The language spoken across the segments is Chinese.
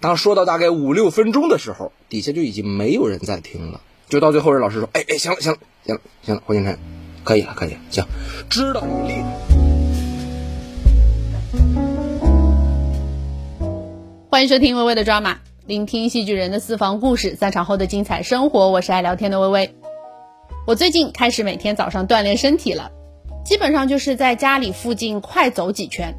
当说到大概五六分钟的时候，底下就已经没有人在听了，就到最后，人老师说：“哎哎，行了行了行了行了，霍星辰，可以了可以了，行，知道你厉害。”欢迎收听微微的抓马，聆听戏剧人的私房故事，散场后的精彩生活。我是爱聊天的微微。我最近开始每天早上锻炼身体了，基本上就是在家里附近快走几圈。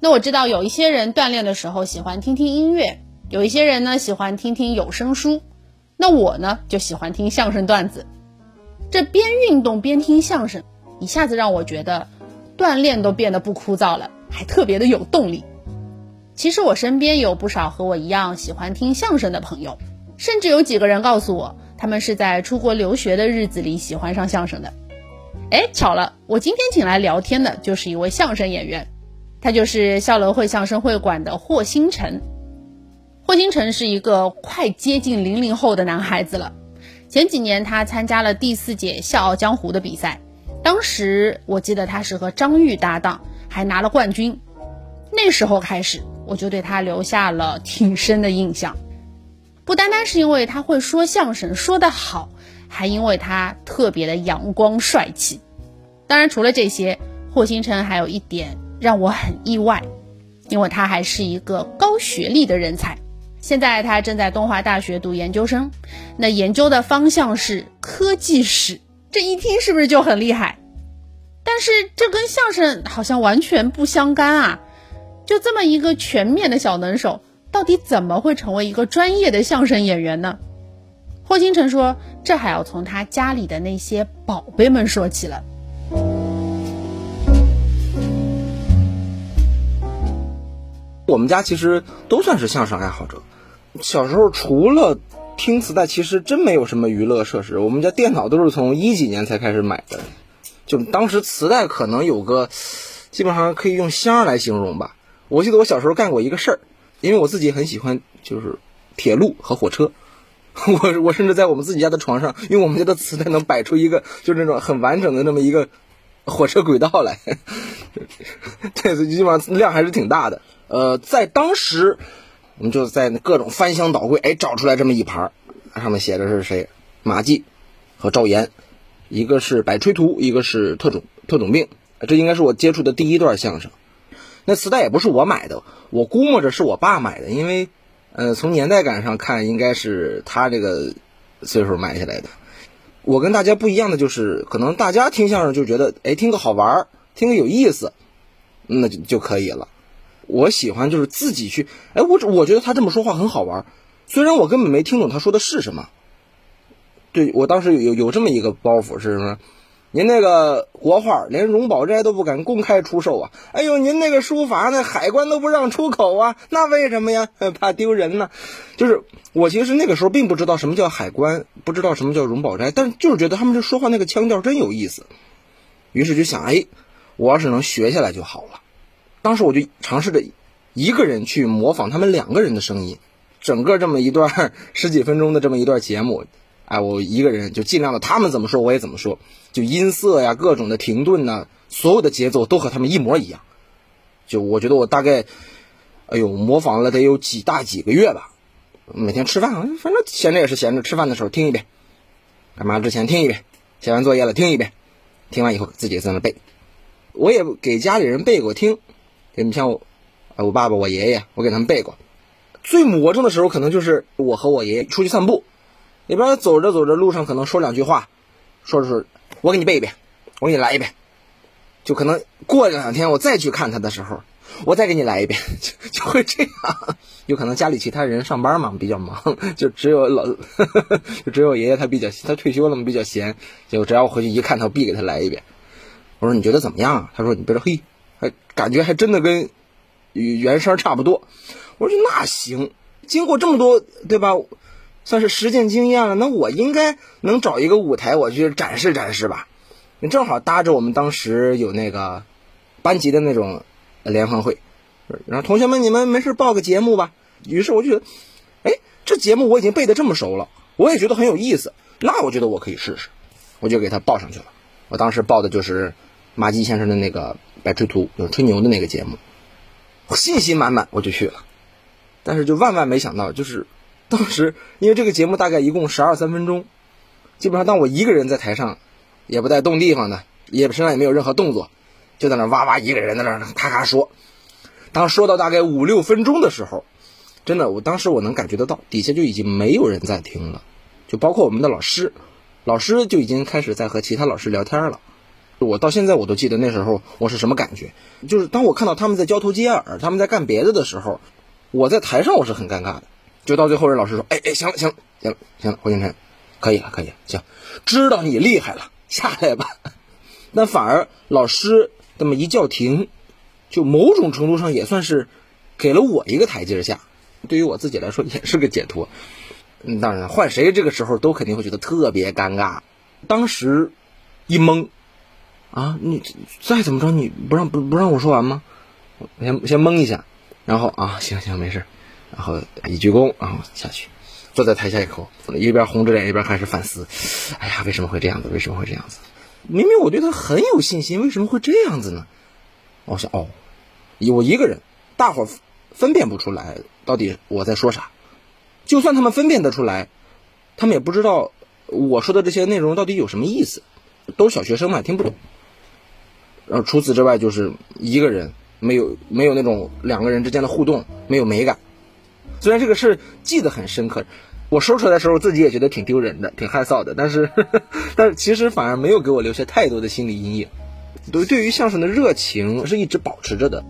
那我知道有一些人锻炼的时候喜欢听听音乐，有一些人呢喜欢听听有声书，那我呢就喜欢听相声段子。这边运动边听相声，一下子让我觉得锻炼都变得不枯燥了，还特别的有动力。其实我身边有不少和我一样喜欢听相声的朋友，甚至有几个人告诉我，他们是在出国留学的日子里喜欢上相声的。哎，巧了，我今天请来聊天的就是一位相声演员，他就是校伦会相声会馆的霍星辰。霍星辰是一个快接近零零后的男孩子了。前几年他参加了第四届《笑傲江湖》的比赛，当时我记得他是和张玉搭档，还拿了冠军。那时候开始。我就对他留下了挺深的印象，不单单是因为他会说相声说得好，还因为他特别的阳光帅气。当然，除了这些，霍星辰还有一点让我很意外，因为他还是一个高学历的人才。现在他正在东华大学读研究生，那研究的方向是科技史。这一听是不是就很厉害？但是这跟相声好像完全不相干啊。就这么一个全面的小能手，到底怎么会成为一个专业的相声演员呢？霍金城说：“这还要从他家里的那些宝贝们说起了。我们家其实都算是相声爱好者。小时候除了听磁带，其实真没有什么娱乐设施。我们家电脑都是从一几年才开始买的，就当时磁带可能有个，基本上可以用箱来形容吧。”我记得我小时候干过一个事儿，因为我自己很喜欢就是铁路和火车，我我甚至在我们自己家的床上，用我们家的磁带能摆出一个就是那种很完整的那么一个火车轨道来，对，基本上量还是挺大的。呃，在当时，我们就在各种翻箱倒柜，哎，找出来这么一盘，上面写的是谁？马季和赵岩，一个是百吹图，一个是特种特种兵，这应该是我接触的第一段相声。那磁带也不是我买的，我估摸着是我爸买的，因为，呃，从年代感上看，应该是他这个岁数买下来的。我跟大家不一样的就是，可能大家听相声就觉得，哎，听个好玩，听个有意思，那就就可以了。我喜欢就是自己去，哎，我我觉得他这么说话很好玩，虽然我根本没听懂他说的是什么。对我当时有有这么一个包袱是什么？您那个国画连荣宝斋都不敢公开出售啊！哎呦，您那个书法那海关都不让出口啊！那为什么呀？怕丢人呢？就是我其实那个时候并不知道什么叫海关，不知道什么叫荣宝斋，但是就是觉得他们这说话那个腔调真有意思，于是就想，哎，我要是能学下来就好了。当时我就尝试着一个人去模仿他们两个人的声音，整个这么一段 十几分钟的这么一段节目。哎，我一个人就尽量的，他们怎么说我也怎么说，就音色呀、各种的停顿呐，所有的节奏都和他们一模一样。就我觉得我大概，哎呦，模仿了得有几大几个月吧。每天吃饭，反正闲着也是闲着，吃饭的时候听一遍，干嘛之前听一遍，写完作业了听一遍，听完以后自己在那背。我也给家里人背过听，你像我，我爸爸、我爷爷，我给他们背过。最魔怔的时候，可能就是我和我爷爷出去散步。里边走着走着，路上可能说两句话，说着说，我给你背一遍，我给你来一遍，就可能过两天我再去看他的时候，我再给你来一遍，就 就会这样。有可能家里其他人上班嘛，比较忙，就只有老，就只有爷爷他比较他退休了嘛，比较闲，就只要我回去一看他，必给他来一遍。我说你觉得怎么样？啊他说你别说，嘿，还感觉还真的跟原声差不多。我说那行，经过这么多，对吧？算是实践经验了，那我应该能找一个舞台，我去展示展示吧。你正好搭着我们当时有那个班级的那种联欢会，然后同学们你们没事报个节目吧。于是我就觉得，哎，这节目我已经背得这么熟了，我也觉得很有意思，那我觉得我可以试试，我就给他报上去了。我当时报的就是马季先生的那个《百吹图》，就是吹牛的那个节目，信心满满，我就去了。但是就万万没想到，就是 当时因为这个节目大概一共十二三分钟，基本上当我一个人在台上，也不带动地方的，也身上也没有任何动作，就在那哇哇一个人在那咔咔说。当说到大概五六分钟的时候，真的，我当时我能感觉得到，底下就已经没有人在听了，就包括我们的老师，老师就已经开始在和其他老师聊天了。我到现在我都记得那时候我是什么感觉，就是当我看到他们在交头接耳，他们在干别的的时候，我在台上我是很尴尬的。就到最后，人老师说：“哎哎，行了行了行了行了，霍星辰，可以了可以了，行，知道你厉害了，下来吧。”那反而老师这么一叫停。就某种程度上也算是给了我一个台阶下，对于我自己来说也是个解脱。嗯，当然换谁这个时候都肯定会觉得特别尴尬。当时一懵啊，你再怎么着你不让不不让我说完吗？我先先懵一下，然后啊行行没事，然后一鞠躬，然后下去，坐在台下以后，一边红着脸一边开始反思。哎呀，为什么会这样子？为什么会这样子？明明我对他很有信心，为什么会这样子呢？我想哦。我一个人，大伙分辨不出来到底我在说啥。就算他们分辨得出来，他们也不知道我说的这些内容到底有什么意思。都是小学生嘛，听不懂。然后除此之外，就是一个人，没有没有那种两个人之间的互动，没有美感。虽然这个事记得很深刻，我说出来的时候自己也觉得挺丢人的，挺害臊的。但是呵呵，但是其实反而没有给我留下太多的心理阴影。对，对于相声的热情是一直保持着的。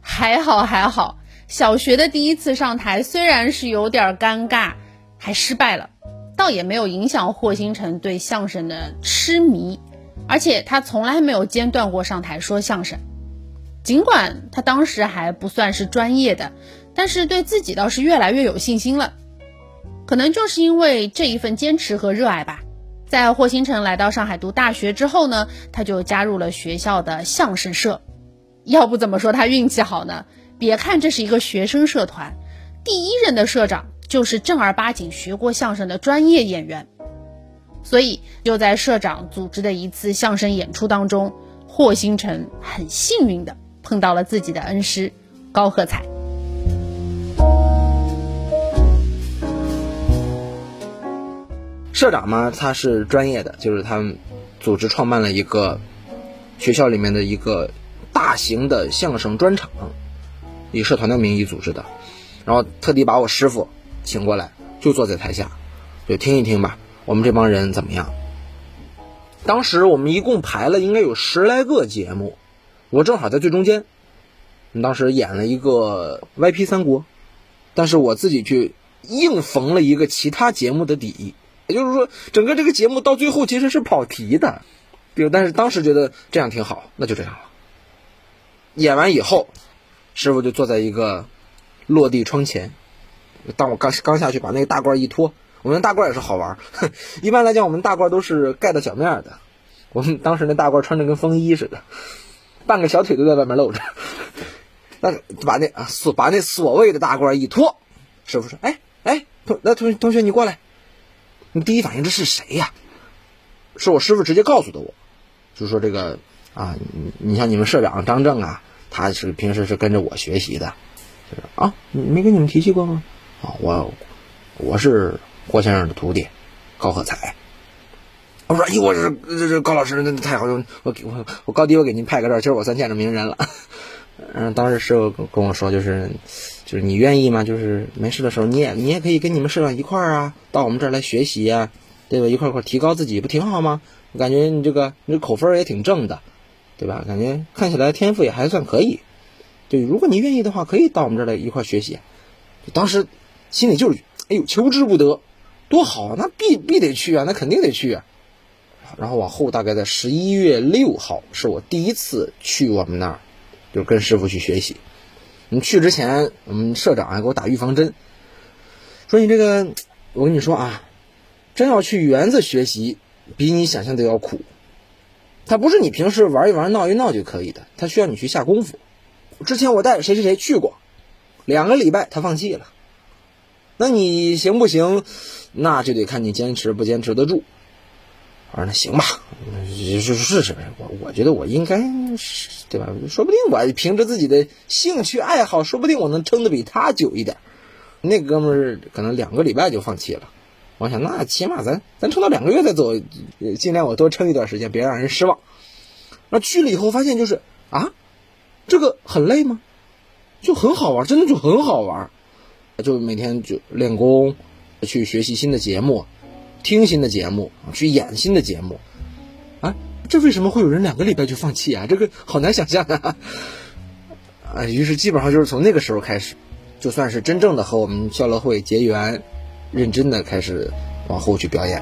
还好还好，小学的第一次上台虽然是有点尴尬，还失败了，倒也没有影响霍星辰对相声的痴迷，而且他从来没有间断过上台说相声。尽管他当时还不算是专业的，但是对自己倒是越来越有信心了。可能就是因为这一份坚持和热爱吧。在霍星辰来到上海读大学之后呢，他就加入了学校的相声社。要不怎么说他运气好呢？别看这是一个学生社团，第一任的社长就是正儿八经学过相声的专业演员。所以就在社长组织的一次相声演出当中，霍星辰很幸运的碰到了自己的恩师高鹤彩。社长嘛，他是专业的，就是他们组织创办了一个学校里面的一个大型的相声专场，以社团的名义组织的，然后特地把我师傅请过来，就坐在台下，就听一听吧，我们这帮人怎么样？当时我们一共排了应该有十来个节目，我正好在最中间，当时演了一个 YP 三国，但是我自己去硬缝了一个其他节目的底。也就是说，整个这个节目到最后其实是跑题的，比如，但是当时觉得这样挺好，那就这样了。演完以后，师傅就坐在一个落地窗前。当我刚刚下去把那个大褂一脱，我们大褂也是好玩。一般来讲，我们大褂都是盖到脚面的。我们当时那大褂穿着跟风衣似的，半个小腿都在外面露着。那把那啊所把那所谓的大褂一脱，师傅说：“哎哎，同那同同学你过来。”你第一反应这是谁呀？是我师傅直接告诉的我，就说这个啊，你你像你们社长张正啊，他是平时是跟着我学习的，就是啊，没跟你们提起过吗？啊，我我是郭先生的徒弟高鹤彩。我说，哎呦，我是这这高老师，那太好了，我给我我高低我给您派个照，今儿我算见着名人了。嗯，当时师傅跟我说，就是。就是你愿意吗？就是没事的时候，你也你也可以跟你们社长一块儿啊，到我们这儿来学习呀，对吧？一块块提高自己，不挺好吗？我感觉你这个你这口分也挺正的，对吧？感觉看起来天赋也还算可以。对，如果你愿意的话，可以到我们这儿来一块儿学习。当时心里就是，哎呦，求之不得，多好啊，那必必得去啊，那肯定得去啊。然后往后大概在十一月六号，是我第一次去我们那儿，就跟师傅去学习。你去之前，我们社长还给我打预防针，说你这个，我跟你说啊，真要去园子学习，比你想象的要苦。他不是你平时玩一玩、闹一闹就可以的，他需要你去下功夫。之前我带谁谁谁去过，两个礼拜他放弃了。那你行不行？那就得看你坚持不坚持得住。我说那行吧，试试试试呗。我我觉得我应该是对吧？说不定我凭着自己的兴趣爱好，说不定我能撑得比他久一点。那哥们儿可能两个礼拜就放弃了。我想，那起码咱咱撑到两个月再走，尽量我多撑一段时间，别让人失望。那去了以后发现就是啊，这个很累吗？就很好玩，真的就很好玩。就每天就练功，去学习新的节目，听新的节目，去演新的节目。啊，这为什么会有人两个礼拜就放弃啊？这个好难想象啊！啊，于是基本上就是从那个时候开始，就算是真正的和我们校乐会结缘。认真的开始往后去表演。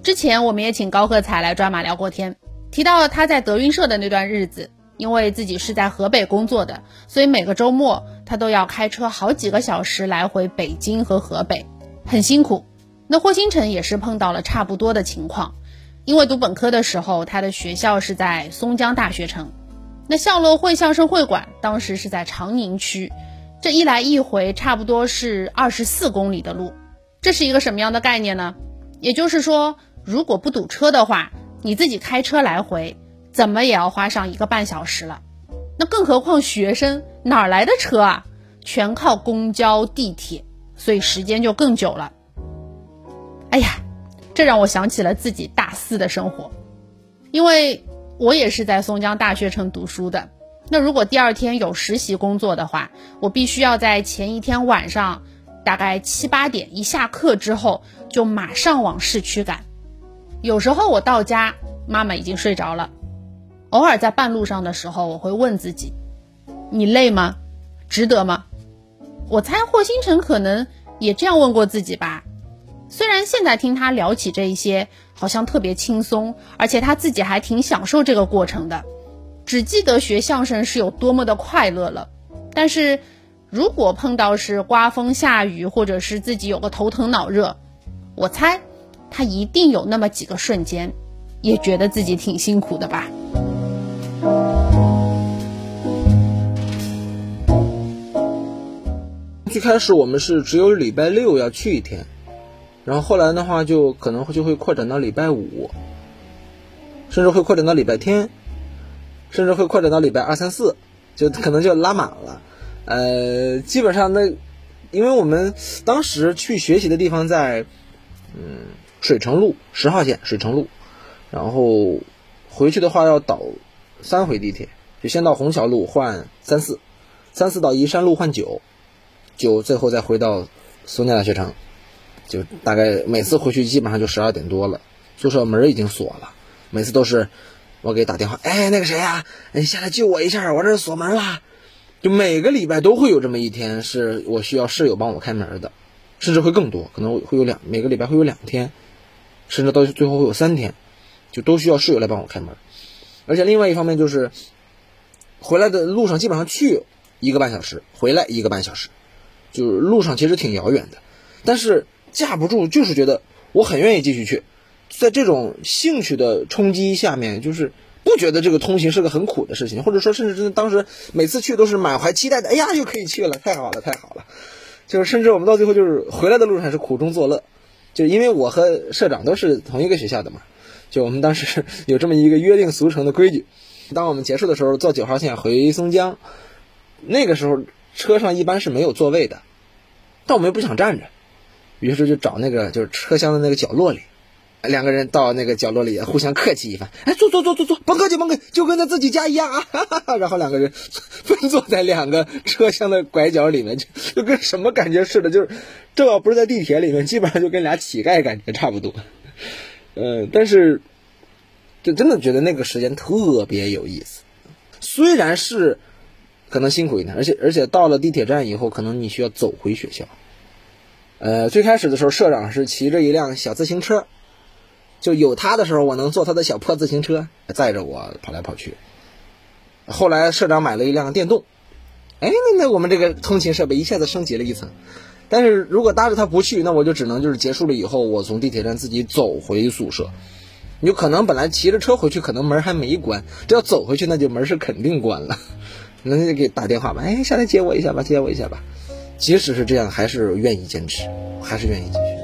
之前我们也请高鹤才来抓马聊过天，提到他在德云社的那段日子，因为自己是在河北工作的，所以每个周末他都要开车好几个小时来回北京和河北，很辛苦。那霍星辰也是碰到了差不多的情况，因为读本科的时候，他的学校是在松江大学城。那校乐会相声会馆当时是在长宁区，这一来一回差不多是二十四公里的路，这是一个什么样的概念呢？也就是说，如果不堵车的话，你自己开车来回，怎么也要花上一个半小时了。那更何况学生哪儿来的车啊？全靠公交、地铁，所以时间就更久了。哎呀，这让我想起了自己大四的生活，因为。我也是在松江大学城读书的。那如果第二天有实习工作的话，我必须要在前一天晚上大概七八点一下课之后，就马上往市区赶。有时候我到家，妈妈已经睡着了。偶尔在半路上的时候，我会问自己：你累吗？值得吗？我猜霍星辰可能也这样问过自己吧。虽然现在听他聊起这一些，好像特别轻松，而且他自己还挺享受这个过程的，只记得学相声是有多么的快乐了。但是，如果碰到是刮风下雨，或者是自己有个头疼脑热，我猜他一定有那么几个瞬间，也觉得自己挺辛苦的吧。最开始我们是只有礼拜六要去一天。然后后来的话，就可能就会扩展到礼拜五，甚至会扩展到礼拜天，甚至会扩展到礼拜二、三、四，就可能就拉满了。呃，基本上那，因为我们当时去学习的地方在，嗯，水城路十号线水城路，然后回去的话要倒三回地铁，就先到虹桥路换三四，三四到宜山路换九，就最后再回到松江大学城。就大概每次回去基本上就十二点多了，宿舍门已经锁了。每次都是我给打电话，哎，那个谁呀，你下来救我一下，我这锁门了。就每个礼拜都会有这么一天，是我需要室友帮我开门的，甚至会更多，可能会有两每个礼拜会有两天，甚至到最后会有三天，就都需要室友来帮我开门。而且另外一方面就是，回来的路上基本上去一个半小时，回来一个半小时，就是路上其实挺遥远的，但是。架不住，就是觉得我很愿意继续去，在这种兴趣的冲击下面，就是不觉得这个通行是个很苦的事情，或者说甚至真的当时每次去都是满怀期待的，哎呀，又可以去了，太好了，太好了，就是甚至我们到最后就是回来的路上是苦中作乐，就因为我和社长都是同一个学校的嘛，就我们当时有这么一个约定俗成的规矩，当我们结束的时候坐九号线回松江，那个时候车上一般是没有座位的，但我们又不想站着。于是就找那个就是车厢的那个角落里，两个人到那个角落里互相客气一番，哎，坐坐坐坐坐，甭客气甭客气，就跟在自己家一样啊！哈哈哈然后两个人分坐在两个车厢的拐角里面，就就跟什么感觉似的，就是这要不是在地铁里面，基本上就跟俩乞丐感觉差不多。嗯，但是就真的觉得那个时间特别有意思，虽然是可能辛苦一点，而且而且到了地铁站以后，可能你需要走回学校。呃，最开始的时候，社长是骑着一辆小自行车，就有他的时候，我能坐他的小破自行车载着我跑来跑去。后来社长买了一辆电动，哎，那那我们这个通勤设备一下子升级了一层。但是如果搭着他不去，那我就只能就是结束了以后，我从地铁站自己走回宿舍。有可能本来骑着车回去，可能门还没关，这要走回去，那就门是肯定关了。那就给打电话吧，哎，下来接我一下吧，接我一下吧。即使是这样，还是愿意坚持，还是愿意继续。